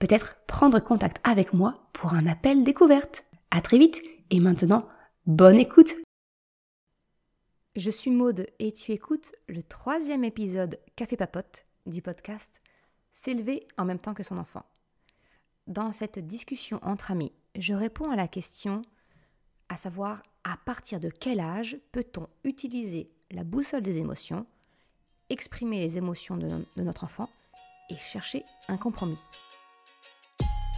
peut-être prendre contact avec moi pour un appel découverte. À très vite et maintenant, bonne écoute. Je suis Maude et tu écoutes le troisième épisode Café Papote du podcast S'élever en même temps que son enfant. Dans cette discussion entre amis, je réponds à la question à savoir à partir de quel âge peut-on utiliser la boussole des émotions, exprimer les émotions de, de notre enfant et chercher un compromis?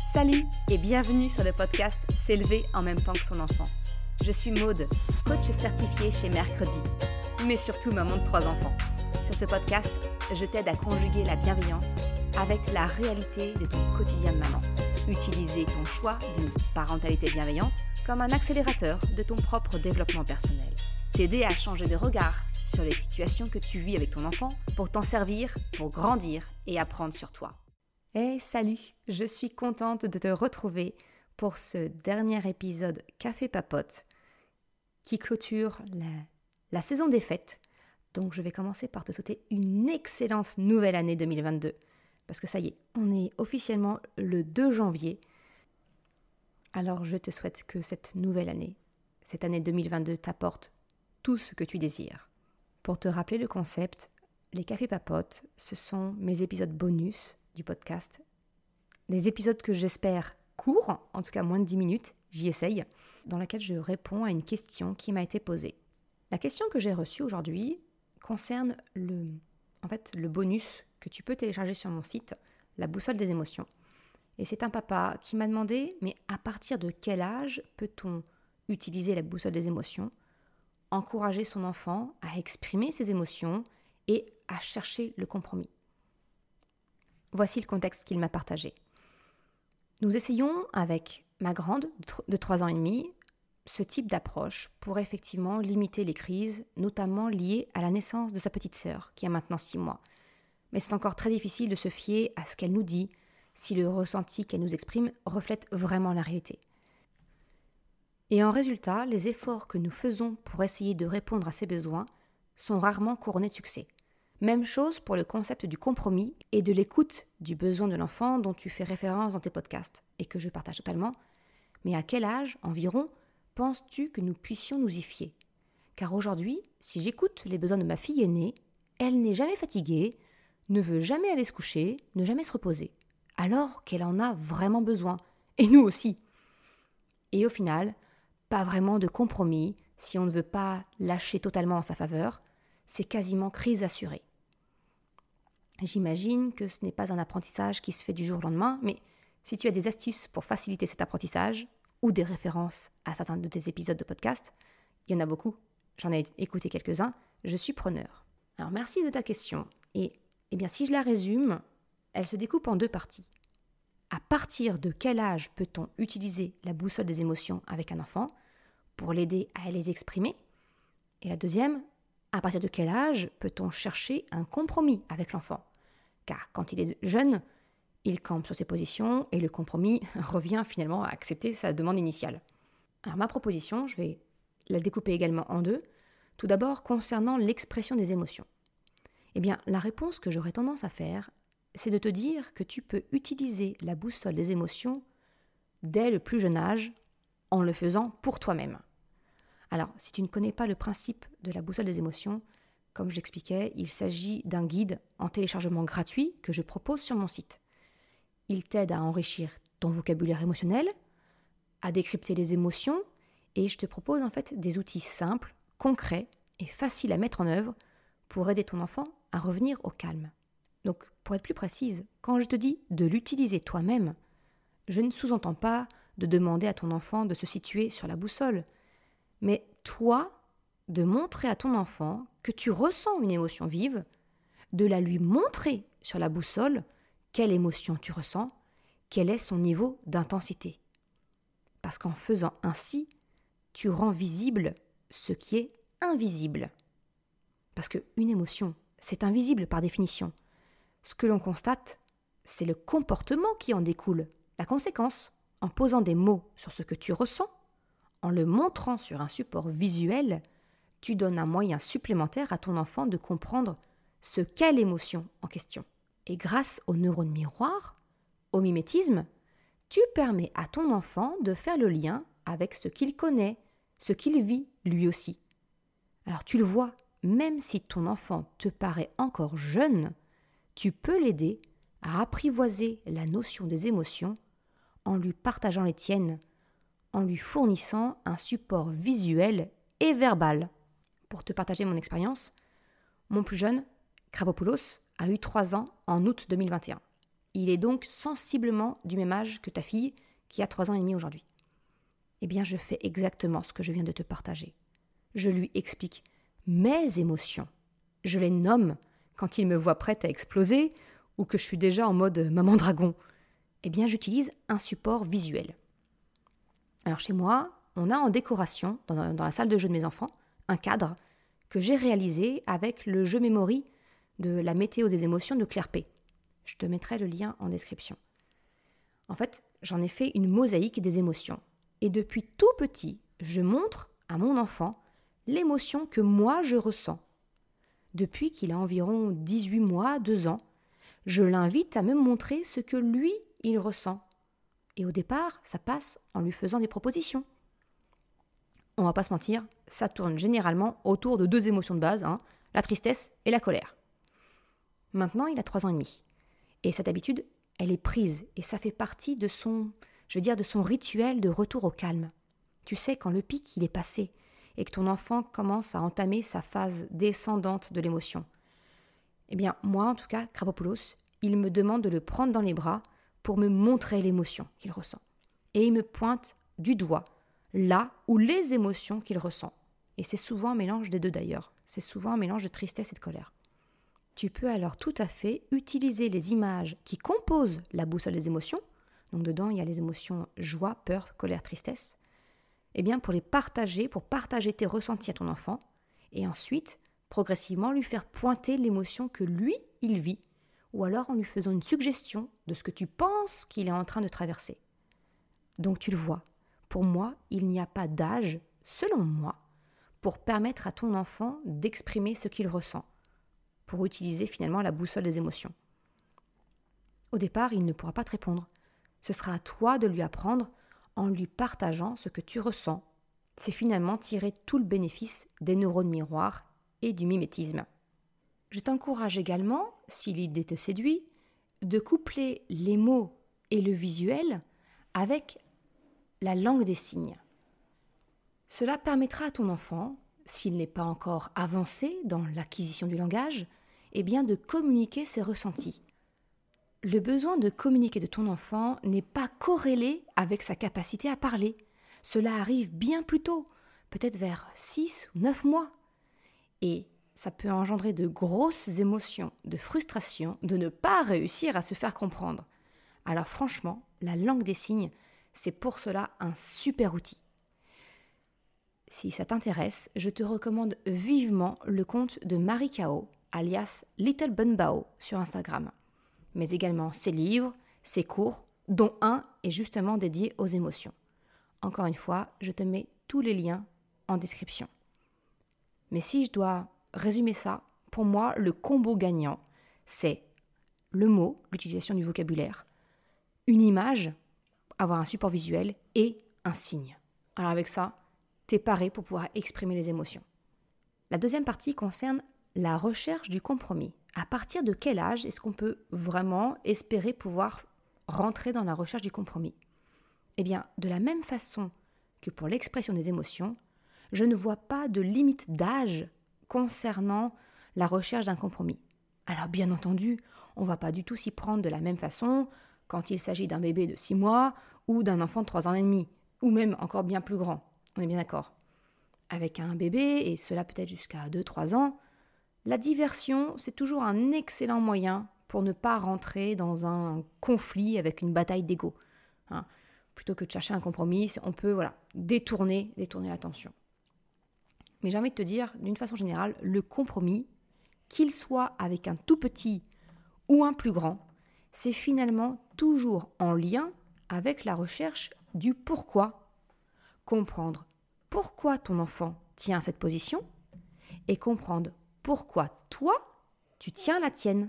Salut et bienvenue sur le podcast S'élever en même temps que son enfant. Je suis Maude, coach certifié chez Mercredi, mais surtout maman de trois enfants. Sur ce podcast, je t'aide à conjuguer la bienveillance avec la réalité de ton quotidien de maman. Utiliser ton choix d'une parentalité bienveillante comme un accélérateur de ton propre développement personnel. T'aider à changer de regard sur les situations que tu vis avec ton enfant pour t'en servir, pour grandir et apprendre sur toi. Et salut, je suis contente de te retrouver pour ce dernier épisode Café Papote qui clôture la, la saison des fêtes. Donc je vais commencer par te souhaiter une excellente nouvelle année 2022. Parce que ça y est, on est officiellement le 2 janvier. Alors je te souhaite que cette nouvelle année, cette année 2022, t'apporte tout ce que tu désires. Pour te rappeler le concept, les cafés papotes, ce sont mes épisodes bonus du podcast. Des épisodes que j'espère courts, en tout cas moins de 10 minutes, j'y essaye, dans laquelle je réponds à une question qui m'a été posée. La question que j'ai reçue aujourd'hui concerne le, en fait, le bonus que tu peux télécharger sur mon site, la boussole des émotions. Et c'est un papa qui m'a demandé, mais à partir de quel âge peut-on utiliser la boussole des émotions, encourager son enfant à exprimer ses émotions et à chercher le compromis? Voici le contexte qu'il m'a partagé. Nous essayons avec ma grande de 3 ans et demi ce type d'approche pour effectivement limiter les crises, notamment liées à la naissance de sa petite sœur, qui a maintenant 6 mois. Mais c'est encore très difficile de se fier à ce qu'elle nous dit, si le ressenti qu'elle nous exprime reflète vraiment la réalité. Et en résultat, les efforts que nous faisons pour essayer de répondre à ses besoins sont rarement couronnés de succès. Même chose pour le concept du compromis et de l'écoute du besoin de l'enfant dont tu fais référence dans tes podcasts et que je partage totalement. Mais à quel âge environ penses-tu que nous puissions nous y fier? Car aujourd'hui, si j'écoute les besoins de ma fille aînée, elle n'est jamais fatiguée, ne veut jamais aller se coucher, ne jamais se reposer, alors qu'elle en a vraiment besoin, et nous aussi. Et au final, pas vraiment de compromis si on ne veut pas lâcher totalement en sa faveur, c'est quasiment crise assurée. J'imagine que ce n'est pas un apprentissage qui se fait du jour au lendemain, mais si tu as des astuces pour faciliter cet apprentissage, ou des références à certains de tes épisodes de podcast, il y en a beaucoup, j'en ai écouté quelques-uns, je suis preneur. Alors merci de ta question, et eh bien si je la résume, elle se découpe en deux parties. À partir de quel âge peut-on utiliser la boussole des émotions avec un enfant pour l'aider à les exprimer? Et la deuxième, à partir de quel âge peut-on chercher un compromis avec l'enfant? Car quand il est jeune, il campe sur ses positions et le compromis revient finalement à accepter sa demande initiale. Alors ma proposition, je vais la découper également en deux. Tout d'abord, concernant l'expression des émotions. Eh bien, la réponse que j'aurais tendance à faire, c'est de te dire que tu peux utiliser la boussole des émotions dès le plus jeune âge en le faisant pour toi-même. Alors, si tu ne connais pas le principe de la boussole des émotions, comme je l'expliquais, il s'agit d'un guide en téléchargement gratuit que je propose sur mon site. Il t'aide à enrichir ton vocabulaire émotionnel, à décrypter les émotions, et je te propose en fait des outils simples, concrets et faciles à mettre en œuvre pour aider ton enfant à revenir au calme. Donc, pour être plus précise, quand je te dis de l'utiliser toi-même, je ne sous-entends pas de demander à ton enfant de se situer sur la boussole, mais toi, de montrer à ton enfant que tu ressens une émotion vive, de la lui montrer sur la boussole quelle émotion tu ressens, quel est son niveau d'intensité. Parce qu'en faisant ainsi, tu rends visible ce qui est invisible. Parce qu'une émotion, c'est invisible par définition. Ce que l'on constate, c'est le comportement qui en découle, la conséquence. En posant des mots sur ce que tu ressens, en le montrant sur un support visuel, tu donnes un moyen supplémentaire à ton enfant de comprendre ce qu'est l'émotion en question. Et grâce aux neurones miroirs, au mimétisme, tu permets à ton enfant de faire le lien avec ce qu'il connaît, ce qu'il vit lui aussi. Alors tu le vois, même si ton enfant te paraît encore jeune, tu peux l'aider à apprivoiser la notion des émotions en lui partageant les tiennes, en lui fournissant un support visuel et verbal. Pour te partager mon expérience, mon plus jeune, Krabopoulos, a eu 3 ans en août 2021. Il est donc sensiblement du même âge que ta fille qui a 3 ans et demi aujourd'hui. Eh bien, je fais exactement ce que je viens de te partager. Je lui explique mes émotions. Je les nomme quand il me voit prête à exploser ou que je suis déjà en mode maman dragon. Eh bien, j'utilise un support visuel. Alors chez moi, on a en décoration, dans, la salle de jeu de mes enfants, cadre que j'ai réalisé avec le jeu Memory de la météo des émotions de Claire P. Je te mettrai le lien en description. En fait, j'en ai fait une mosaïque des émotions. Et depuis tout petit, je montre à mon enfant l'émotion que moi je ressens. Depuis qu'il a environ 18 mois, 2 ans, je l'invite à me montrer ce que lui, il ressent. Et au départ, ça passe en lui faisant des propositions. On va pas se mentir, ça tourne généralement autour de deux émotions de base, hein, la tristesse et la colère. Maintenant, il a trois ans et demi. Et cette habitude, elle est prise et ça fait partie de son, je veux dire, de son rituel de retour au calme. Tu sais, quand le pic, il est passé et que ton enfant commence à entamer sa phase descendante de l'émotion. Eh bien, moi, en tout cas, Krabopoulos, il me demande de le prendre dans les bras pour me montrer l'émotion qu'il ressent. Et il me pointe du doigt là où les émotions qu'il ressent. Et c'est souvent un mélange des deux d'ailleurs. C'est souvent un mélange de tristesse et de colère. Tu peux alors tout à fait utiliser les images qui composent la boussole des émotions. Donc dedans, il y a les émotions joie, peur, colère, tristesse. Eh bien, pour les partager, pour partager tes ressentis à ton enfant, et ensuite, progressivement, lui faire pointer l'émotion que lui, il vit, ou alors en lui faisant une suggestion de ce que tu penses qu'il est en train de traverser. Donc tu le vois, pour moi, il n'y a pas d'âge, selon moi, pour permettre à ton enfant d'exprimer ce qu'il ressent pour utiliser finalement la boussole des émotions. Au départ, il ne pourra pas te répondre. Ce sera à toi de lui apprendre en lui partageant ce que tu ressens. C'est finalement tirer tout le bénéfice des neurones miroirs et du mimétisme. Je t'encourage également, si l'idée te séduit, de coupler les mots et le visuel avec la langue des signes. Cela permettra à ton enfant, s'il n'est pas encore avancé dans l'acquisition du langage, eh de communiquer ses ressentis. Le besoin de communiquer de ton enfant n'est pas corrélé avec sa capacité à parler. Cela arrive bien plus tôt, peut-être vers 6 ou 9 mois. Et ça peut engendrer de grosses émotions, de frustration, de ne pas réussir à se faire comprendre. Alors franchement, la langue des signes, c'est pour cela un super outil. Si ça t'intéresse, je te recommande vivement le compte de Marie Kao, alias Little Bunbao sur Instagram, mais également ses livres, ses cours, dont un est justement dédié aux émotions. Encore une fois, je te mets tous les liens en description. Mais si je dois résumer ça, pour moi, le combo gagnant, c'est le mot, l'utilisation du vocabulaire, une image, avoir un support visuel et un signe. Alors avec ça, t'es paré pour pouvoir exprimer les émotions. La deuxième partie concerne la recherche du compromis. À partir de quel âge est-ce qu'on peut vraiment espérer pouvoir rentrer dans la recherche du compromis? Eh bien, de la même façon que pour l'expression des émotions, je ne vois pas de limite d'âge concernant la recherche d'un compromis. Alors bien entendu, on ne va pas du tout s'y prendre de la même façon quand il s'agit d'un bébé de 6 mois ou d'un enfant de 3 ans et demi, ou même encore bien plus grand. On est bien d'accord. Avec un bébé, et cela peut être jusqu'à 2-3 ans, la diversion, c'est toujours un excellent moyen pour ne pas rentrer dans un conflit avec une bataille d'ego. Hein. Plutôt que de chercher un compromis, on peut voilà, détourner, détourner l'attention. Mais j'ai envie de te dire, d'une façon générale, le compromis, qu'il soit avec un tout petit ou un plus grand, c'est finalement toujours en lien avec la recherche du pourquoi. Comprendre pourquoi ton enfant tient cette position et comprendre pourquoi toi, tu tiens la tienne.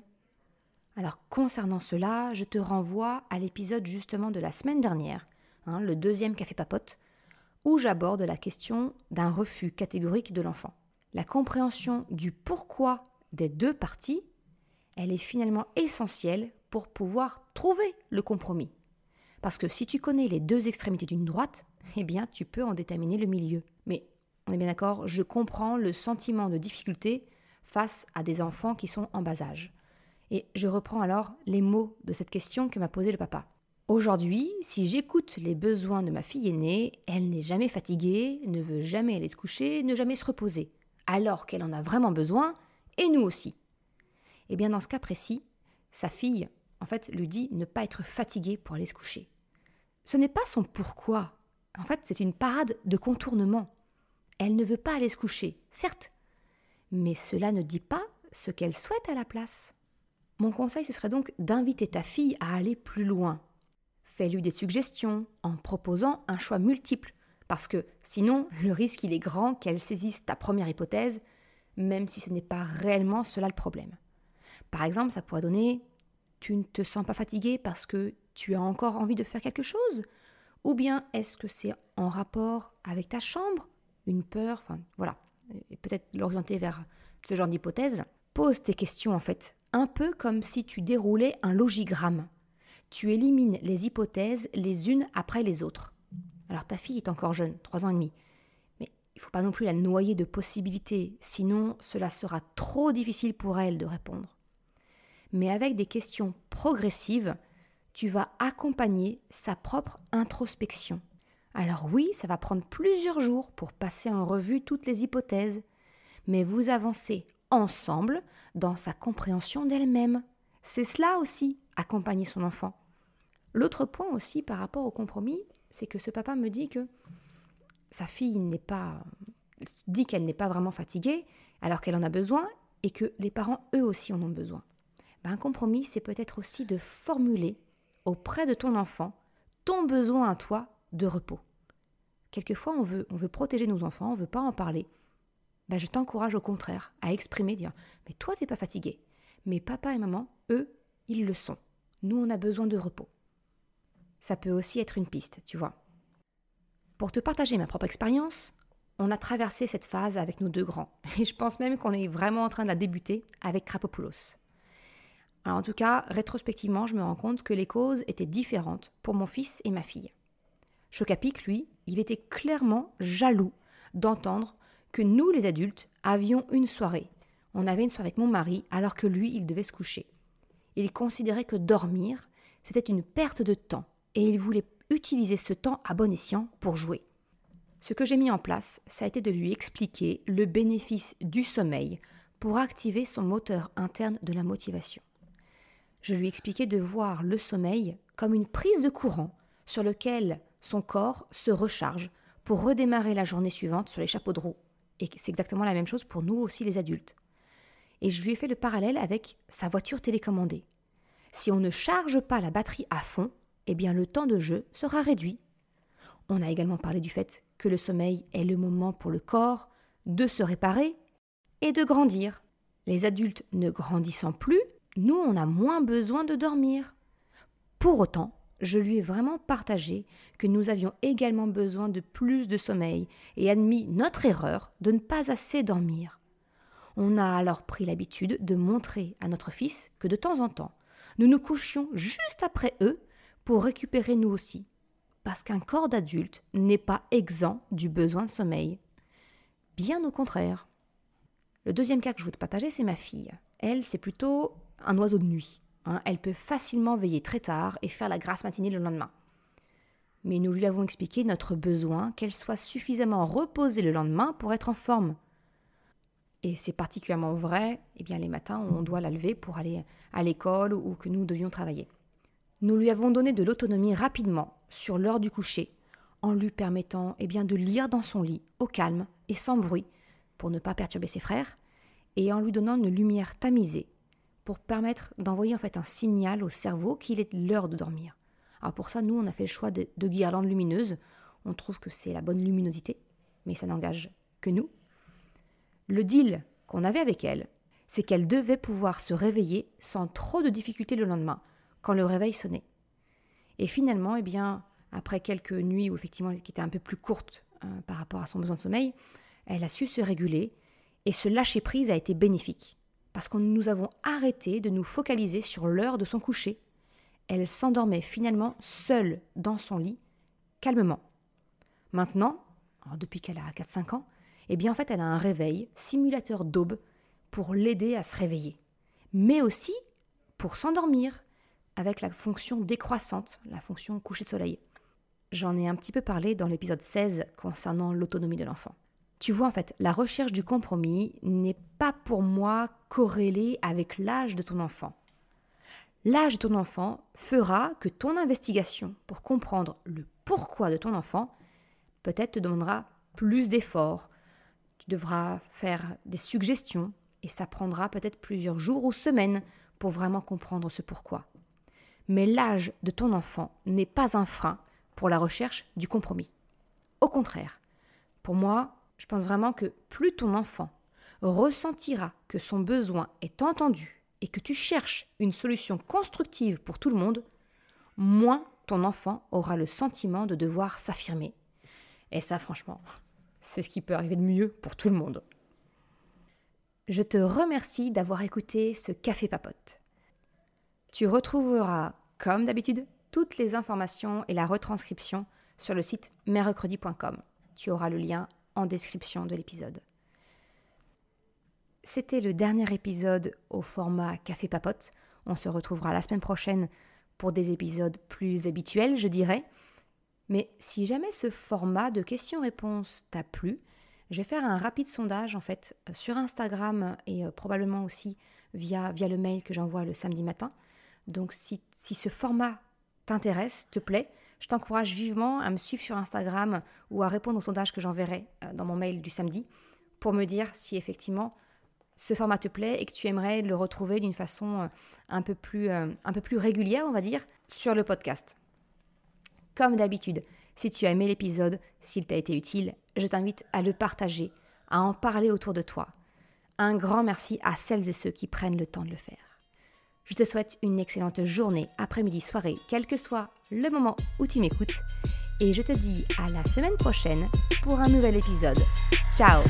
Alors concernant cela, je te renvoie à l'épisode justement de la semaine dernière, hein, le deuxième café papote, où j'aborde la question d'un refus catégorique de l'enfant. La compréhension du pourquoi des deux parties, elle est finalement essentielle pour pouvoir trouver le compromis. Parce que si tu connais les deux extrémités d'une droite, eh bien tu peux en déterminer le milieu. Mais on est bien d'accord, je comprends le sentiment de difficulté face à des enfants qui sont en bas âge. Et je reprends alors les mots de cette question que m'a posé le papa. Aujourd'hui, si j'écoute les besoins de ma fille aînée, elle n'est jamais fatiguée, ne veut jamais aller se coucher, ne jamais se reposer, alors qu'elle en a vraiment besoin, et nous aussi. Eh bien, dans ce cas précis, sa fille, en fait, lui dit ne pas être fatiguée pour aller se coucher. Ce n'est pas son pourquoi. En fait, c'est une parade de contournement. Elle ne veut pas aller se coucher, certes, mais cela ne dit pas ce qu'elle souhaite à la place. Mon conseil, ce serait donc d'inviter ta fille à aller plus loin. Fais-lui des suggestions en proposant un choix multiple, parce que sinon, le risque, il est grand qu'elle saisisse ta première hypothèse, même si ce n'est pas réellement cela le problème. Par exemple, ça pourrait donner Tu ne te sens pas fatigué parce que tu as encore envie de faire quelque chose? Ou bien est-ce que c'est en rapport avec ta chambre? Une peur Enfin, voilà. Et peut-être l'orienter vers ce genre d'hypothèse. Pose tes questions en fait, un peu comme si tu déroulais un logigramme. Tu élimines les hypothèses les unes après les autres. Alors ta fille est encore jeune, 3 ans et demi. Mais il ne faut pas non plus la noyer de possibilités, sinon cela sera trop difficile pour elle de répondre. Mais avec des questions progressives, tu vas accompagner sa propre introspection. Alors oui, ça va prendre plusieurs jours pour passer en revue toutes les hypothèses, mais vous avancez ensemble dans sa compréhension d'elle-même. C'est cela aussi, accompagner son enfant. L'autre point aussi par rapport au compromis, c'est que ce papa me dit que sa fille n'est pas dit qu'elle n'est pas vraiment fatiguée alors qu'elle en a besoin et que les parents eux aussi en ont besoin. Ben, un compromis, c'est peut-être aussi de formuler auprès de ton enfant ton besoin à toi de repos. Quelquefois, on veut, on veut protéger nos enfants, on ne veut pas en parler. Ben, je t'encourage au contraire à exprimer, dire Mais toi, t'es pas fatigué. Mais papa et maman, eux, ils le sont. Nous, on a besoin de repos. Ça peut aussi être une piste, tu vois. Pour te partager ma propre expérience, on a traversé cette phase avec nos deux grands. Et je pense même qu'on est vraiment en train de la débuter avec Krapopoulos. En tout cas, rétrospectivement, je me rends compte que les causes étaient différentes pour mon fils et ma fille. Chocapic, lui, il était clairement jaloux d'entendre que nous, les adultes, avions une soirée. On avait une soirée avec mon mari alors que lui, il devait se coucher. Il considérait que dormir, c'était une perte de temps et il voulait utiliser ce temps à bon escient pour jouer. Ce que j'ai mis en place, ça a été de lui expliquer le bénéfice du sommeil pour activer son moteur interne de la motivation je lui expliquais de voir le sommeil comme une prise de courant sur lequel son corps se recharge pour redémarrer la journée suivante sur les chapeaux de roue. Et c'est exactement la même chose pour nous aussi les adultes. Et je lui ai fait le parallèle avec sa voiture télécommandée. Si on ne charge pas la batterie à fond, eh bien le temps de jeu sera réduit. On a également parlé du fait que le sommeil est le moment pour le corps de se réparer et de grandir. Les adultes ne grandissant plus, nous, on a moins besoin de dormir. Pour autant, je lui ai vraiment partagé que nous avions également besoin de plus de sommeil et admis notre erreur de ne pas assez dormir. On a alors pris l'habitude de montrer à notre fils que de temps en temps, nous nous couchions juste après eux pour récupérer nous aussi, parce qu'un corps d'adulte n'est pas exempt du besoin de sommeil. Bien au contraire. Le deuxième cas que je voulais te partager, c'est ma fille. Elle, c'est plutôt un oiseau de nuit. Hein. Elle peut facilement veiller très tard et faire la grasse matinée le lendemain. Mais nous lui avons expliqué notre besoin qu'elle soit suffisamment reposée le lendemain pour être en forme. Et c'est particulièrement vrai eh bien, les matins on doit la lever pour aller à l'école ou que nous devions travailler. Nous lui avons donné de l'autonomie rapidement sur l'heure du coucher en lui permettant eh bien, de lire dans son lit au calme et sans bruit pour ne pas perturber ses frères et en lui donnant une lumière tamisée pour permettre d'envoyer en fait un signal au cerveau qu'il est l'heure de dormir. Alors pour ça, nous, on a fait le choix de, de guirlandes lumineuses. On trouve que c'est la bonne luminosité, mais ça n'engage que nous. Le deal qu'on avait avec elle, c'est qu'elle devait pouvoir se réveiller sans trop de difficultés le lendemain, quand le réveil sonnait. Et finalement, eh bien, après quelques nuits où effectivement qui étaient un peu plus courtes euh, par rapport à son besoin de sommeil, elle a su se réguler et ce lâcher prise a été bénéfique parce que nous avons arrêté de nous focaliser sur l'heure de son coucher. Elle s'endormait finalement seule dans son lit, calmement. Maintenant, depuis qu'elle a 4-5 ans, eh bien en fait elle a un réveil, simulateur d'aube, pour l'aider à se réveiller, mais aussi pour s'endormir avec la fonction décroissante, la fonction coucher de soleil. J'en ai un petit peu parlé dans l'épisode 16 concernant l'autonomie de l'enfant. Tu vois, en fait, la recherche du compromis n'est pas pour moi corrélée avec l'âge de ton enfant. L'âge de ton enfant fera que ton investigation pour comprendre le pourquoi de ton enfant peut-être te demandera plus d'efforts. Tu devras faire des suggestions et ça prendra peut-être plusieurs jours ou semaines pour vraiment comprendre ce pourquoi. Mais l'âge de ton enfant n'est pas un frein pour la recherche du compromis. Au contraire, pour moi, je pense vraiment que plus ton enfant ressentira que son besoin est entendu et que tu cherches une solution constructive pour tout le monde, moins ton enfant aura le sentiment de devoir s'affirmer. Et ça, franchement, c'est ce qui peut arriver de mieux pour tout le monde. Je te remercie d'avoir écouté ce café papote. Tu retrouveras, comme d'habitude, toutes les informations et la retranscription sur le site mercredi.com. Tu auras le lien en description de l'épisode. C'était le dernier épisode au format Café Papote. On se retrouvera la semaine prochaine pour des épisodes plus habituels, je dirais. Mais si jamais ce format de questions-réponses t'a plu, je vais faire un rapide sondage en fait sur Instagram et euh, probablement aussi via, le mail que j'envoie le samedi matin. Donc si ce format t'intéresse, te plaît, je t'encourage vivement à me suivre sur Instagram ou à répondre au sondage que j'enverrai euh, dans mon mail du samedi pour me dire si effectivement ce format te plaît et que tu aimerais le retrouver d'une façon euh, un peu, plus, euh, un peu plus régulière, on va dire, sur le podcast. Comme d'habitude, si tu as aimé l'épisode, s'il t'a été utile, je t'invite à le partager, à en parler autour de toi. Un grand merci à celles et ceux qui prennent le temps de le faire. Je te souhaite une excellente journée, après-midi, soirée, quel que soit le moment où tu m'écoutes. Et je te dis à la semaine prochaine pour un nouvel épisode. Ciao